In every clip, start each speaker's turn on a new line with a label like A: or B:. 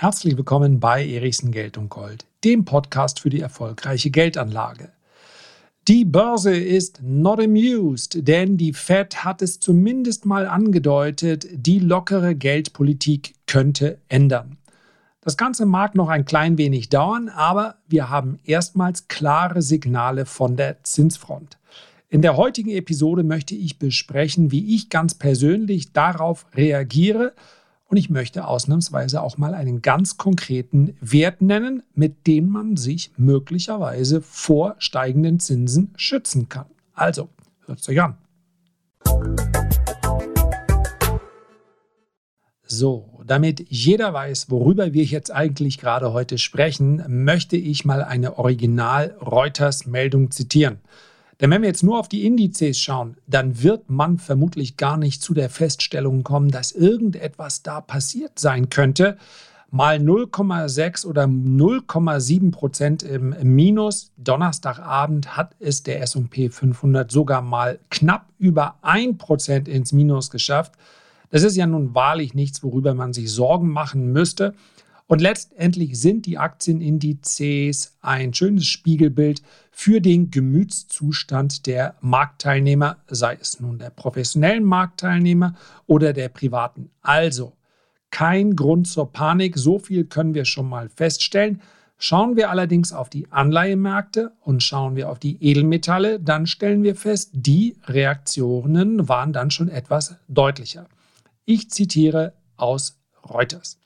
A: Herzlich willkommen bei Erichsen Geld und Gold, dem Podcast für die erfolgreiche Geldanlage. Die Börse ist not amused, denn die Fed hat es zumindest mal angedeutet, die lockere Geldpolitik könnte ändern. Das Ganze mag noch ein klein wenig dauern, aber wir haben erstmals klare Signale von der Zinsfront. In der heutigen Episode möchte ich besprechen, wie ich ganz persönlich darauf reagiere und ich möchte ausnahmsweise auch mal einen ganz konkreten Wert nennen, mit dem man sich möglicherweise vor steigenden Zinsen schützen kann. Also, hört es euch an. So, damit jeder weiß, worüber wir jetzt eigentlich gerade heute sprechen, möchte ich mal eine Original-Reuters-Meldung zitieren. Denn wenn wir jetzt nur auf die Indizes schauen, dann wird man vermutlich gar nicht zu der Feststellung kommen, dass irgendetwas da passiert sein könnte. Mal 0,6 oder 0,7 Prozent im Minus. Donnerstagabend hat es der SP 500 sogar mal knapp über 1 Prozent ins Minus geschafft. Das ist ja nun wahrlich nichts, worüber man sich Sorgen machen müsste. Und letztendlich sind die Aktienindizes ein schönes Spiegelbild für den Gemütszustand der Marktteilnehmer, sei es nun der professionellen Marktteilnehmer oder der privaten. Also kein Grund zur Panik, so viel können wir schon mal feststellen. Schauen wir allerdings auf die Anleihemärkte und schauen wir auf die Edelmetalle, dann stellen wir fest, die Reaktionen waren dann schon etwas deutlicher. Ich zitiere aus Reuters.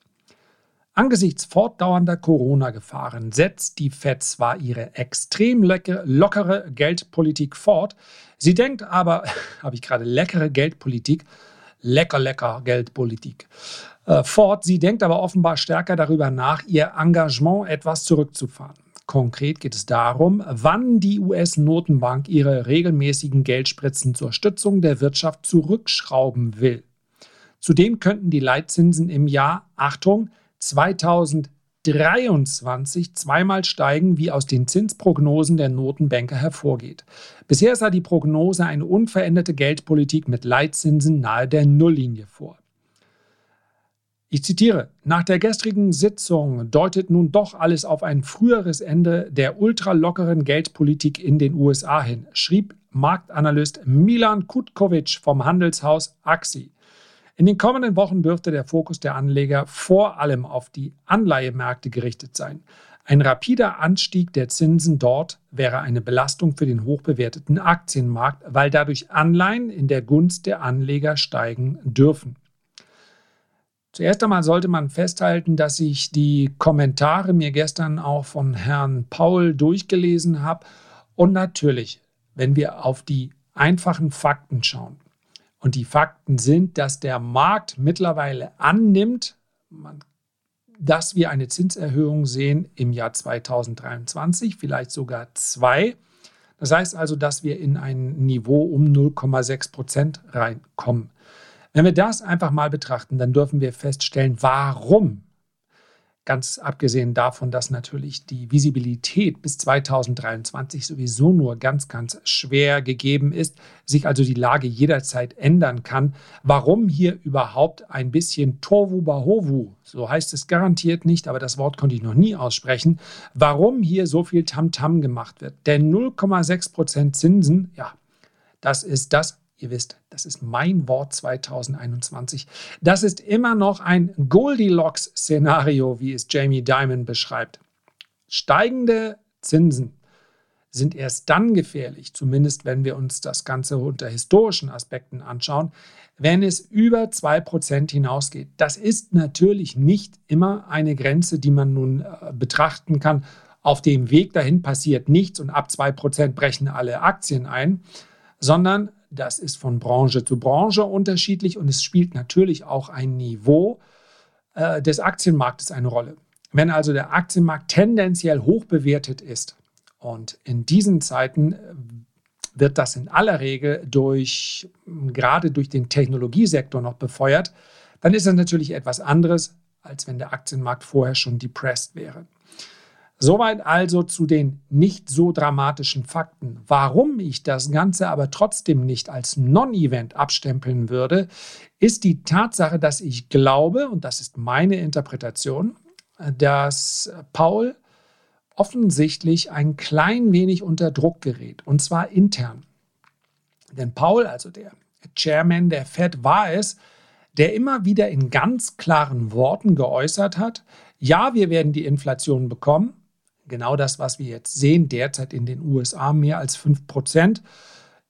A: Angesichts fortdauernder Corona-Gefahren setzt die Fed zwar ihre extrem lockere Geldpolitik fort, sie denkt aber, habe ich gerade leckere Geldpolitik, lecker, lecker Geldpolitik äh, fort, sie denkt aber offenbar stärker darüber nach, ihr Engagement etwas zurückzufahren. Konkret geht es darum, wann die US-Notenbank ihre regelmäßigen Geldspritzen zur Stützung der Wirtschaft zurückschrauben will. Zudem könnten die Leitzinsen im Jahr, Achtung, 2023 zweimal steigen, wie aus den Zinsprognosen der Notenbanker hervorgeht. Bisher sah die Prognose eine unveränderte Geldpolitik mit Leitzinsen nahe der Nulllinie vor. Ich zitiere, nach der gestrigen Sitzung deutet nun doch alles auf ein früheres Ende der ultralockeren Geldpolitik in den USA hin, schrieb Marktanalyst Milan Kutkovic vom Handelshaus Axi. In den kommenden Wochen dürfte der Fokus der Anleger vor allem auf die Anleihemärkte gerichtet sein. Ein rapider Anstieg der Zinsen dort wäre eine Belastung für den hochbewerteten Aktienmarkt, weil dadurch Anleihen in der Gunst der Anleger steigen dürfen. Zuerst einmal sollte man festhalten, dass ich die Kommentare mir gestern auch von Herrn Paul durchgelesen habe. Und natürlich, wenn wir auf die einfachen Fakten schauen, und die Fakten sind, dass der Markt mittlerweile annimmt, dass wir eine Zinserhöhung sehen im Jahr 2023, vielleicht sogar zwei. Das heißt also, dass wir in ein Niveau um 0,6 Prozent reinkommen. Wenn wir das einfach mal betrachten, dann dürfen wir feststellen, warum Ganz abgesehen davon, dass natürlich die Visibilität bis 2023 sowieso nur ganz, ganz schwer gegeben ist, sich also die Lage jederzeit ändern kann. Warum hier überhaupt ein bisschen Tovu Bahovu, so heißt es garantiert nicht, aber das Wort konnte ich noch nie aussprechen, warum hier so viel Tamtam -Tam gemacht wird. Denn 0,6% Zinsen, ja, das ist das, Ihr wisst, das ist mein Wort 2021. Das ist immer noch ein Goldilocks-Szenario, wie es Jamie Dimon beschreibt. Steigende Zinsen sind erst dann gefährlich, zumindest wenn wir uns das Ganze unter historischen Aspekten anschauen, wenn es über 2% hinausgeht. Das ist natürlich nicht immer eine Grenze, die man nun äh, betrachten kann. Auf dem Weg dahin passiert nichts und ab 2% brechen alle Aktien ein, sondern das ist von Branche zu Branche unterschiedlich und es spielt natürlich auch ein Niveau äh, des Aktienmarktes eine Rolle. Wenn also der Aktienmarkt tendenziell hoch bewertet ist und in diesen Zeiten äh, wird das in aller Regel durch, gerade durch den Technologiesektor noch befeuert, dann ist das natürlich etwas anderes, als wenn der Aktienmarkt vorher schon depressed wäre. Soweit also zu den nicht so dramatischen Fakten. Warum ich das Ganze aber trotzdem nicht als Non-Event abstempeln würde, ist die Tatsache, dass ich glaube, und das ist meine Interpretation, dass Paul offensichtlich ein klein wenig unter Druck gerät, und zwar intern. Denn Paul, also der Chairman der Fed, war es, der immer wieder in ganz klaren Worten geäußert hat, ja, wir werden die Inflation bekommen, genau das, was wir jetzt sehen, derzeit in den USA mehr als 5 Prozent,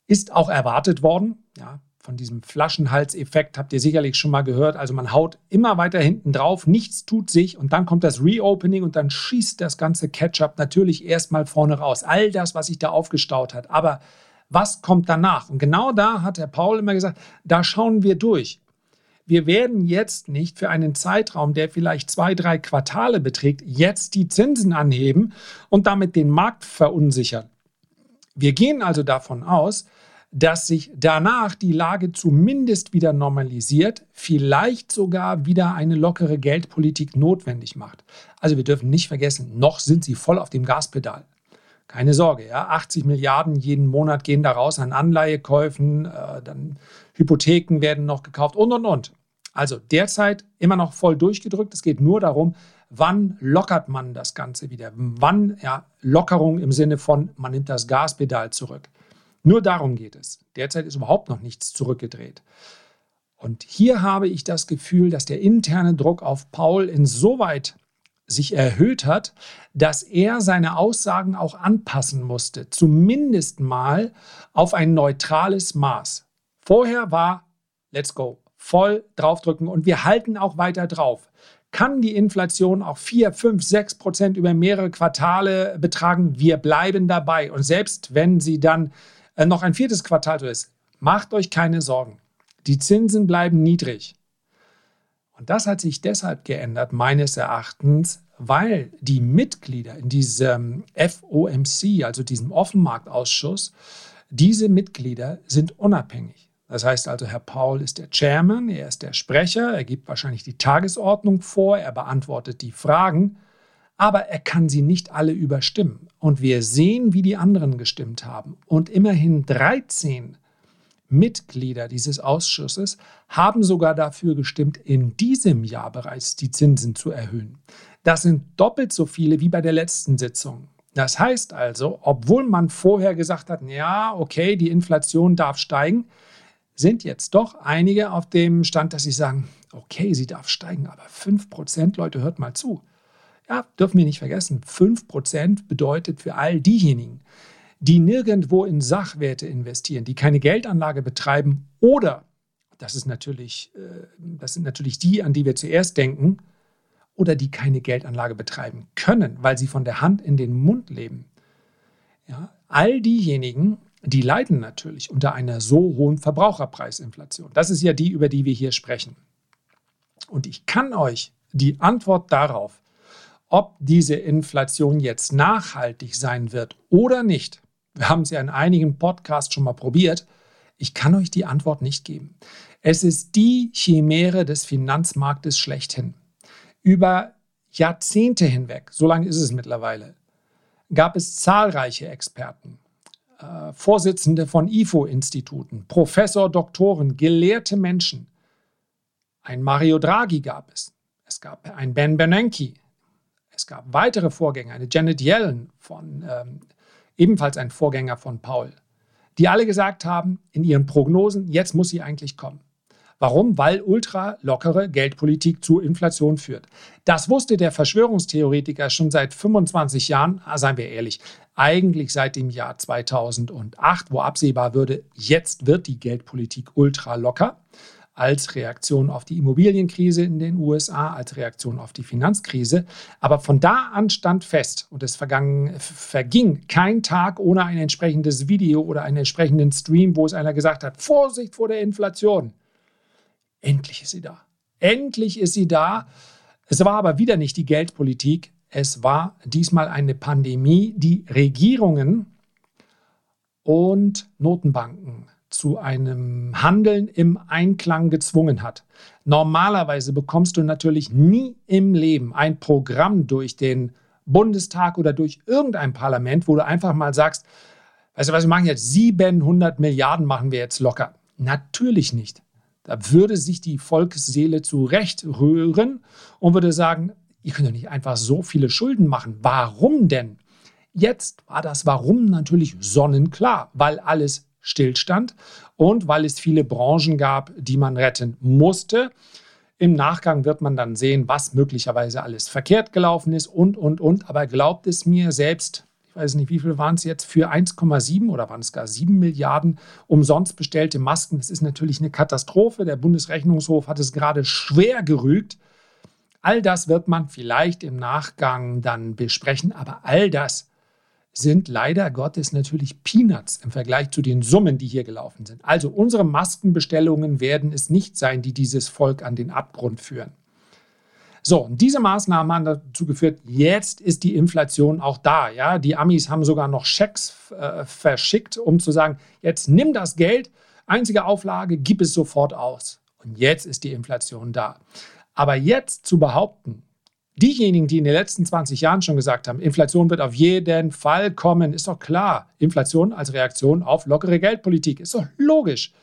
A: ist auch erwartet worden. Ja, von diesem Flaschenhalseffekt habt ihr sicherlich schon mal gehört. Also man haut immer weiter hinten drauf, nichts tut sich und dann kommt das Reopening und dann schießt das ganze Ketchup natürlich erstmal vorne raus. All das, was sich da aufgestaut hat. Aber was kommt danach? Und genau da hat Herr Paul immer gesagt, da schauen wir durch. Wir werden jetzt nicht für einen Zeitraum, der vielleicht zwei, drei Quartale beträgt, jetzt die Zinsen anheben und damit den Markt verunsichern. Wir gehen also davon aus, dass sich danach die Lage zumindest wieder normalisiert, vielleicht sogar wieder eine lockere Geldpolitik notwendig macht. Also wir dürfen nicht vergessen, noch sind sie voll auf dem Gaspedal. Keine Sorge, ja, 80 Milliarden jeden Monat gehen da raus an Anleihekäufen, äh, dann Hypotheken werden noch gekauft und und und. Also derzeit immer noch voll durchgedrückt. Es geht nur darum, wann lockert man das Ganze wieder? Wann, ja, Lockerung im Sinne von, man nimmt das Gaspedal zurück. Nur darum geht es. Derzeit ist überhaupt noch nichts zurückgedreht. Und hier habe ich das Gefühl, dass der interne Druck auf Paul insoweit sich erhöht hat, dass er seine Aussagen auch anpassen musste, zumindest mal auf ein neutrales Maß. Vorher war, let's go, voll draufdrücken und wir halten auch weiter drauf. Kann die Inflation auch 4, 5, 6 Prozent über mehrere Quartale betragen? Wir bleiben dabei. Und selbst wenn sie dann äh, noch ein viertes Quartal so ist, macht euch keine Sorgen. Die Zinsen bleiben niedrig. Und das hat sich deshalb geändert, meines Erachtens, weil die Mitglieder in diesem FOMC, also diesem Offenmarktausschuss, diese Mitglieder sind unabhängig. Das heißt also, Herr Paul ist der Chairman, er ist der Sprecher, er gibt wahrscheinlich die Tagesordnung vor, er beantwortet die Fragen aber er kann sie nicht alle überstimmen. Und wir sehen, wie die anderen gestimmt haben. Und immerhin 13 Mitglieder dieses Ausschusses haben sogar dafür gestimmt, in diesem Jahr bereits die Zinsen zu erhöhen. Das sind doppelt so viele wie bei der letzten Sitzung. Das heißt also, obwohl man vorher gesagt hat, ja, okay, die Inflation darf steigen, sind jetzt doch einige auf dem Stand, dass sie sagen, okay, sie darf steigen, aber 5%, Leute, hört mal zu. Ja, dürfen wir nicht vergessen, 5% bedeutet für all diejenigen, die nirgendwo in Sachwerte investieren, die keine Geldanlage betreiben oder, das, ist natürlich, äh, das sind natürlich die, an die wir zuerst denken, oder die keine Geldanlage betreiben können, weil sie von der Hand in den Mund leben. Ja, all diejenigen, die leiden natürlich unter einer so hohen Verbraucherpreisinflation. Das ist ja die, über die wir hier sprechen. Und ich kann euch die Antwort darauf ob diese Inflation jetzt nachhaltig sein wird oder nicht, wir haben es ja in einigen Podcasts schon mal probiert, ich kann euch die Antwort nicht geben. Es ist die Chimäre des Finanzmarktes schlechthin. Über Jahrzehnte hinweg, so lange ist es mittlerweile, gab es zahlreiche Experten, äh, Vorsitzende von IFO-Instituten, Professor, Doktoren, gelehrte Menschen. Ein Mario Draghi gab es. Es gab einen Ben Bernanke, es gab weitere Vorgänger, eine Janet Yellen, von, ähm, ebenfalls ein Vorgänger von Paul, die alle gesagt haben in ihren Prognosen, jetzt muss sie eigentlich kommen. Warum? Weil ultra lockere Geldpolitik zu Inflation führt. Das wusste der Verschwörungstheoretiker schon seit 25 Jahren, ah, seien wir ehrlich, eigentlich seit dem Jahr 2008, wo absehbar würde, jetzt wird die Geldpolitik ultra locker als Reaktion auf die Immobilienkrise in den USA, als Reaktion auf die Finanzkrise. Aber von da an stand fest und es verging kein Tag ohne ein entsprechendes Video oder einen entsprechenden Stream, wo es einer gesagt hat, Vorsicht vor der Inflation. Endlich ist sie da. Endlich ist sie da. Es war aber wieder nicht die Geldpolitik. Es war diesmal eine Pandemie, die Regierungen und Notenbanken zu einem Handeln im Einklang gezwungen hat. Normalerweise bekommst du natürlich nie im Leben ein Programm durch den Bundestag oder durch irgendein Parlament, wo du einfach mal sagst, weißt du was, wir machen jetzt 700 Milliarden, machen wir jetzt locker. Natürlich nicht. Da würde sich die Volksseele zurecht rühren und würde sagen, ihr könnt doch nicht einfach so viele Schulden machen. Warum denn? Jetzt war das Warum natürlich sonnenklar, weil alles stillstand und weil es viele Branchen gab, die man retten musste. Im Nachgang wird man dann sehen, was möglicherweise alles verkehrt gelaufen ist und, und, und. Aber glaubt es mir selbst, ich weiß nicht, wie viel waren es jetzt, für 1,7 oder waren es gar 7 Milliarden umsonst bestellte Masken. Das ist natürlich eine Katastrophe. Der Bundesrechnungshof hat es gerade schwer gerügt. All das wird man vielleicht im Nachgang dann besprechen, aber all das sind leider Gottes natürlich Peanuts im Vergleich zu den Summen, die hier gelaufen sind. Also unsere Maskenbestellungen werden es nicht sein, die dieses Volk an den Abgrund führen. So, und diese Maßnahmen haben dazu geführt, jetzt ist die Inflation auch da. Ja? Die Amis haben sogar noch Schecks äh, verschickt, um zu sagen, jetzt nimm das Geld, einzige Auflage, gib es sofort aus. Und jetzt ist die Inflation da. Aber jetzt zu behaupten, diejenigen, die in den letzten 20 Jahren schon gesagt haben, Inflation wird auf jeden Fall kommen, ist doch klar. Inflation als Reaktion auf lockere Geldpolitik ist doch logisch.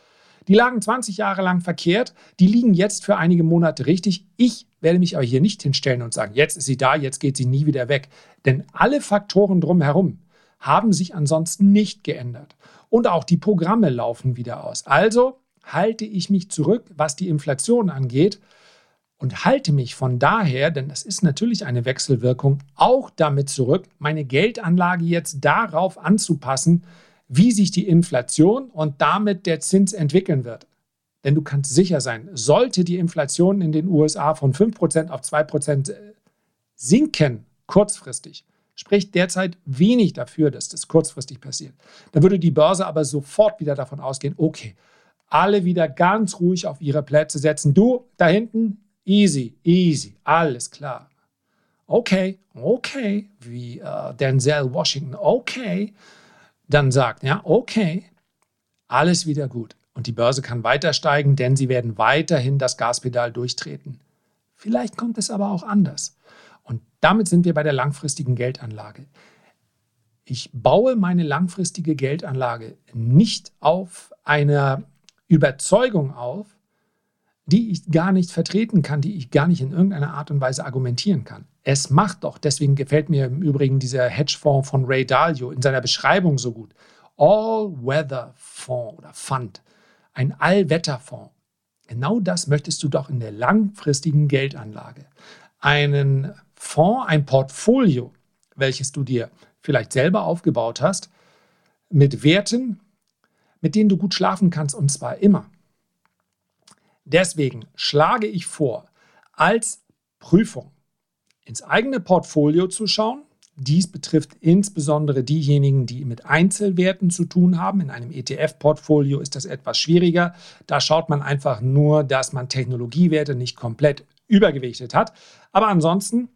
A: Die lagen 20 Jahre lang verkehrt, die liegen jetzt für einige Monate richtig. Ich werde mich aber hier nicht hinstellen und sagen, jetzt ist sie da, jetzt geht sie nie wieder weg. Denn alle Faktoren drumherum haben sich ansonsten nicht geändert. Und auch die Programme laufen wieder aus. Also halte ich mich zurück, was die Inflation angeht und halte mich von daher, denn das ist natürlich eine Wechselwirkung, auch damit zurück, meine Geldanlage jetzt darauf anzupassen, wie sich die Inflation und damit der Zins entwickeln wird. Denn du kannst sicher sein, sollte die Inflation in den USA von 5% auf 2% äh, sinken, kurzfristig, spricht derzeit wenig dafür, dass das kurzfristig passiert. Dann würde die Börse aber sofort wieder davon ausgehen, okay, alle wieder ganz ruhig auf ihre Plätze setzen. Du da hinten, Easy, easy, alles klar. Okay, okay, wie äh, Denzel Washington, okay, dann sagt, ja, okay, alles wieder gut. Und die Börse kann weiter steigen, denn sie werden weiterhin das Gaspedal durchtreten. Vielleicht kommt es aber auch anders. Und damit sind wir bei der langfristigen Geldanlage. Ich baue meine langfristige Geldanlage nicht auf einer Überzeugung auf, die ich gar nicht vertreten kann, die ich gar nicht in irgendeiner Art und Weise argumentieren kann. Es macht doch, deswegen gefällt mir im Übrigen dieser Hedgefonds von Ray Dalio in seiner Beschreibung so gut. All-Weather-Fonds oder Fund, ein Allwetterfonds. Genau das möchtest du doch in der langfristigen Geldanlage. Einen Fonds, ein Portfolio, welches du dir vielleicht selber aufgebaut hast, mit Werten, mit denen du gut schlafen kannst und zwar immer. Deswegen schlage ich vor, als Prüfung ins eigene Portfolio zu schauen. Dies betrifft insbesondere diejenigen, die mit Einzelwerten zu tun haben. In einem ETF-Portfolio ist das etwas schwieriger. Da schaut man einfach nur, dass man Technologiewerte nicht komplett übergewichtet hat. Aber ansonsten,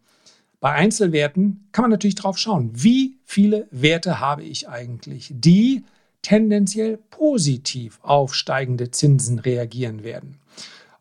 A: bei Einzelwerten kann man natürlich drauf schauen, wie viele Werte habe ich eigentlich, die tendenziell positiv auf steigende Zinsen reagieren werden.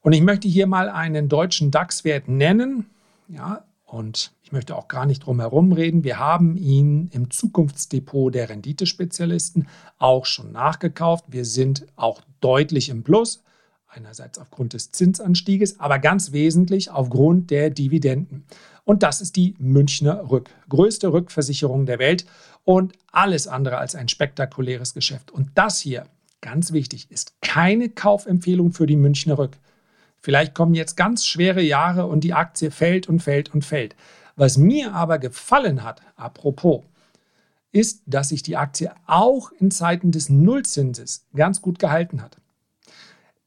A: Und ich möchte hier mal einen deutschen DAX-Wert nennen. Ja, und ich möchte auch gar nicht drum herum reden. Wir haben ihn im Zukunftsdepot der Renditespezialisten auch schon nachgekauft. Wir sind auch deutlich im Plus. Einerseits aufgrund des Zinsanstieges, aber ganz wesentlich aufgrund der Dividenden. Und das ist die Münchner Rück, größte Rückversicherung der Welt und alles andere als ein spektakuläres Geschäft. Und das hier, ganz wichtig, ist keine Kaufempfehlung für die Münchner Rück. Vielleicht kommen jetzt ganz schwere Jahre und die Aktie fällt und fällt und fällt. Was mir aber gefallen hat, apropos, ist, dass sich die Aktie auch in Zeiten des Nullzinses ganz gut gehalten hat.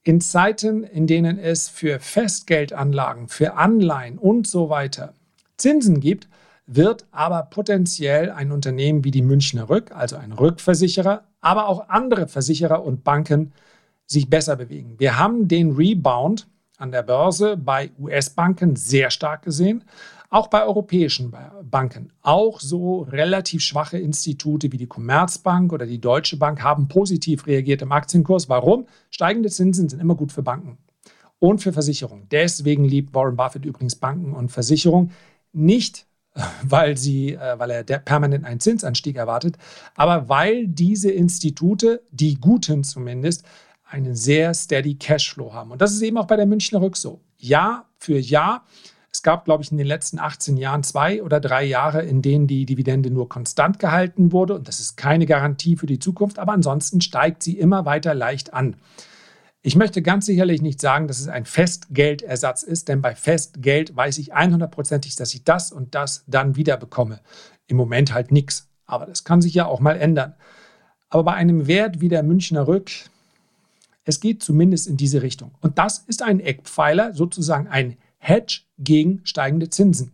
A: In Zeiten, in denen es für Festgeldanlagen, für Anleihen und so weiter Zinsen gibt, wird aber potenziell ein Unternehmen wie die Münchner Rück, also ein Rückversicherer, aber auch andere Versicherer und Banken sich besser bewegen. Wir haben den Rebound an der Börse bei US-Banken sehr stark gesehen, auch bei europäischen Banken. Auch so relativ schwache Institute wie die Commerzbank oder die Deutsche Bank haben positiv reagiert im Aktienkurs. Warum? Steigende Zinsen sind immer gut für Banken und für Versicherungen. Deswegen liebt Warren Buffett übrigens Banken und Versicherungen nicht weil, sie, äh, weil er permanent einen Zinsanstieg erwartet, aber weil diese Institute, die guten zumindest, einen sehr steady Cashflow haben. Und das ist eben auch bei der Münchner Rück so. Jahr für Jahr. Es gab, glaube ich, in den letzten 18 Jahren zwei oder drei Jahre, in denen die Dividende nur konstant gehalten wurde. Und das ist keine Garantie für die Zukunft, aber ansonsten steigt sie immer weiter leicht an. Ich möchte ganz sicherlich nicht sagen, dass es ein Festgeldersatz ist, denn bei Festgeld weiß ich 100%ig, dass ich das und das dann wieder bekomme. Im Moment halt nichts. Aber das kann sich ja auch mal ändern. Aber bei einem Wert wie der Münchner Rück, es geht zumindest in diese Richtung. Und das ist ein Eckpfeiler, sozusagen ein Hedge gegen steigende Zinsen.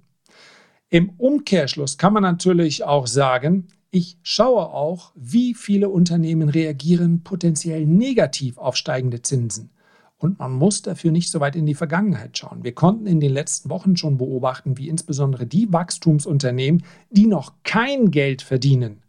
A: Im Umkehrschluss kann man natürlich auch sagen, ich schaue auch, wie viele Unternehmen reagieren potenziell negativ auf steigende Zinsen. Und man muss dafür nicht so weit in die Vergangenheit schauen. Wir konnten in den letzten Wochen schon beobachten, wie insbesondere die Wachstumsunternehmen, die noch kein Geld verdienen,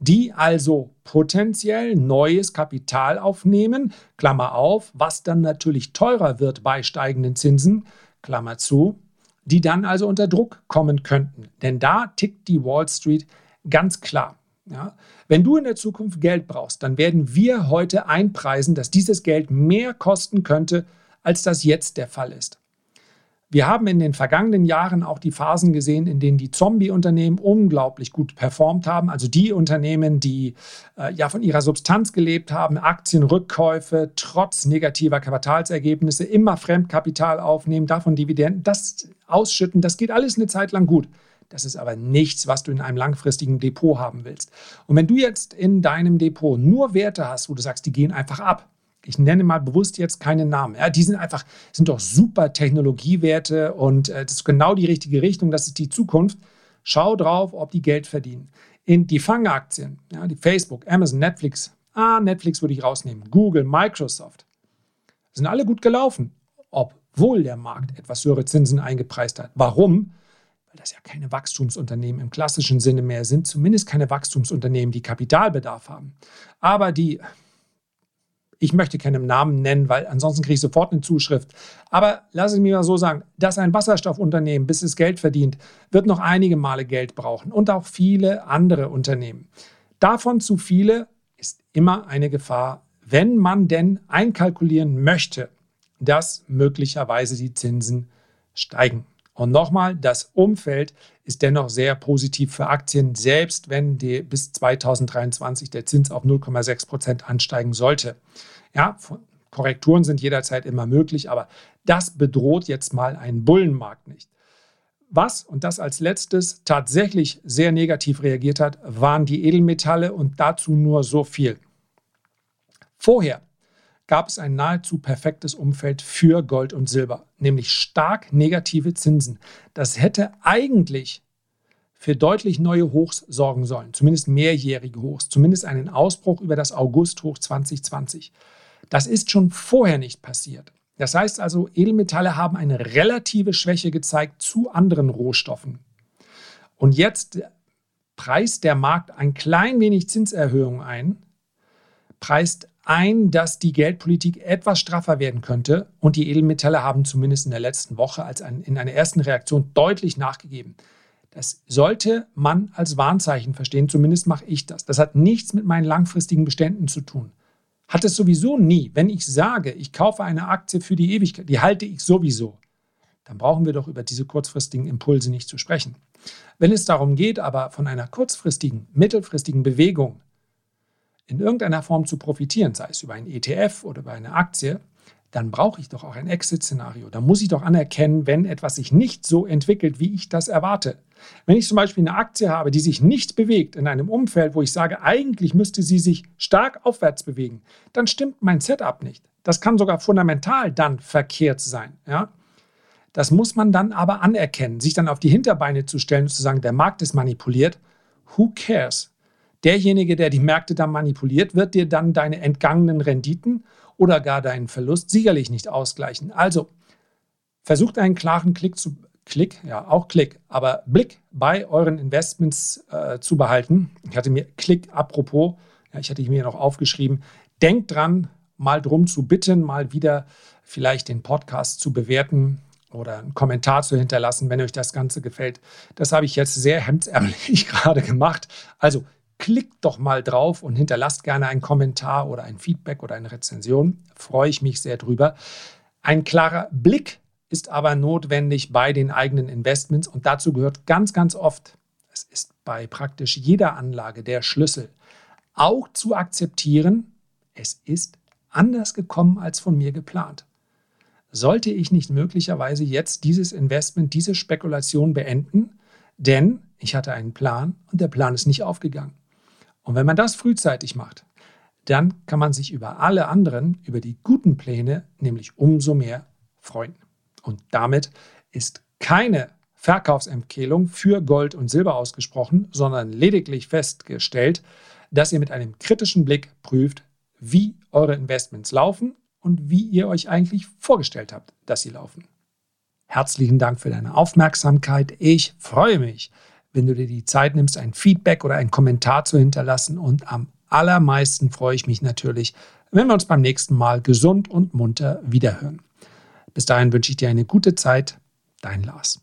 A: die also potenziell neues Kapital aufnehmen, Klammer auf, was dann natürlich teurer wird bei steigenden Zinsen, Klammer zu, die dann also unter Druck kommen könnten. Denn da tickt die Wall Street Ganz klar. Ja. Wenn du in der Zukunft Geld brauchst, dann werden wir heute einpreisen, dass dieses Geld mehr kosten könnte, als das jetzt der Fall ist. Wir haben in den vergangenen Jahren auch die Phasen gesehen, in denen die Zombie-Unternehmen unglaublich gut performt haben. Also die Unternehmen, die äh, ja von ihrer Substanz gelebt haben, Aktienrückkäufe, trotz negativer Quartalsergebnisse, immer Fremdkapital aufnehmen, davon Dividenden, das ausschütten, das geht alles eine Zeit lang gut. Das ist aber nichts, was du in einem langfristigen Depot haben willst. Und wenn du jetzt in deinem Depot nur Werte hast, wo du sagst, die gehen einfach ab, ich nenne mal bewusst jetzt keine Namen. Ja, die sind einfach, sind doch super Technologiewerte und äh, das ist genau die richtige Richtung, das ist die Zukunft. Schau drauf, ob die Geld verdienen. In die Fangaktien, ja, die Facebook, Amazon, Netflix, ah, Netflix würde ich rausnehmen, Google, Microsoft, sind alle gut gelaufen, obwohl der Markt etwas höhere Zinsen eingepreist hat. Warum? Weil das ja keine Wachstumsunternehmen im klassischen Sinne mehr sind, zumindest keine Wachstumsunternehmen, die Kapitalbedarf haben. Aber die, ich möchte keinen Namen nennen, weil ansonsten kriege ich sofort eine Zuschrift. Aber lass es mich mal so sagen, dass ein Wasserstoffunternehmen, bis es Geld verdient, wird noch einige Male Geld brauchen und auch viele andere Unternehmen. Davon zu viele ist immer eine Gefahr, wenn man denn einkalkulieren möchte, dass möglicherweise die Zinsen steigen. Und nochmal, das Umfeld ist dennoch sehr positiv für Aktien, selbst wenn die, bis 2023 der Zins auf 0,6 Prozent ansteigen sollte. Ja, Korrekturen sind jederzeit immer möglich, aber das bedroht jetzt mal einen Bullenmarkt nicht. Was, und das als letztes, tatsächlich sehr negativ reagiert hat, waren die Edelmetalle und dazu nur so viel. Vorher gab es ein nahezu perfektes Umfeld für Gold und Silber, nämlich stark negative Zinsen. Das hätte eigentlich für deutlich neue Hochs sorgen sollen, zumindest mehrjährige Hochs, zumindest einen Ausbruch über das August-Hoch 2020. Das ist schon vorher nicht passiert. Das heißt also, Edelmetalle haben eine relative Schwäche gezeigt zu anderen Rohstoffen. Und jetzt preist der Markt ein klein wenig Zinserhöhung ein, preist ein, dass die Geldpolitik etwas straffer werden könnte und die Edelmetalle haben zumindest in der letzten Woche als ein, in einer ersten Reaktion deutlich nachgegeben. Das sollte man als Warnzeichen verstehen, zumindest mache ich das. Das hat nichts mit meinen langfristigen Beständen zu tun. Hat es sowieso nie. Wenn ich sage, ich kaufe eine Aktie für die Ewigkeit, die halte ich sowieso, dann brauchen wir doch über diese kurzfristigen Impulse nicht zu sprechen. Wenn es darum geht, aber von einer kurzfristigen, mittelfristigen Bewegung in irgendeiner Form zu profitieren, sei es über einen ETF oder über eine Aktie, dann brauche ich doch auch ein Exit-Szenario. Da muss ich doch anerkennen, wenn etwas sich nicht so entwickelt, wie ich das erwarte. Wenn ich zum Beispiel eine Aktie habe, die sich nicht bewegt in einem Umfeld, wo ich sage, eigentlich müsste sie sich stark aufwärts bewegen, dann stimmt mein Setup nicht. Das kann sogar fundamental dann verkehrt sein. Ja? Das muss man dann aber anerkennen, sich dann auf die Hinterbeine zu stellen und zu sagen, der Markt ist manipuliert. Who cares? Derjenige, der die Märkte dann manipuliert, wird dir dann deine entgangenen Renditen oder gar deinen Verlust sicherlich nicht ausgleichen. Also versucht einen klaren Klick zu Klick, ja auch Klick, aber Blick bei euren Investments äh, zu behalten. Ich hatte mir Klick apropos, ja, ich hatte mir noch aufgeschrieben, denkt dran, mal drum zu bitten, mal wieder vielleicht den Podcast zu bewerten oder einen Kommentar zu hinterlassen, wenn euch das Ganze gefällt. Das habe ich jetzt sehr hemdsärmlich gerade gemacht. Also klickt doch mal drauf und hinterlasst gerne einen Kommentar oder ein Feedback oder eine Rezension. Freue ich mich sehr drüber. Ein klarer Blick ist aber notwendig bei den eigenen Investments und dazu gehört ganz, ganz oft, es ist bei praktisch jeder Anlage der Schlüssel, auch zu akzeptieren, es ist anders gekommen als von mir geplant. Sollte ich nicht möglicherweise jetzt dieses Investment, diese Spekulation beenden, denn ich hatte einen Plan und der Plan ist nicht aufgegangen. Und wenn man das frühzeitig macht, dann kann man sich über alle anderen, über die guten Pläne, nämlich umso mehr freuen. Und damit ist keine Verkaufsempfehlung für Gold und Silber ausgesprochen, sondern lediglich festgestellt, dass ihr mit einem kritischen Blick prüft, wie eure Investments laufen und wie ihr euch eigentlich vorgestellt habt, dass sie laufen. Herzlichen Dank für deine Aufmerksamkeit. Ich freue mich, wenn du dir die Zeit nimmst, ein Feedback oder einen Kommentar zu hinterlassen. Und am allermeisten freue ich mich natürlich, wenn wir uns beim nächsten Mal gesund und munter wiederhören. Bis dahin wünsche ich dir eine gute Zeit. Dein Lars.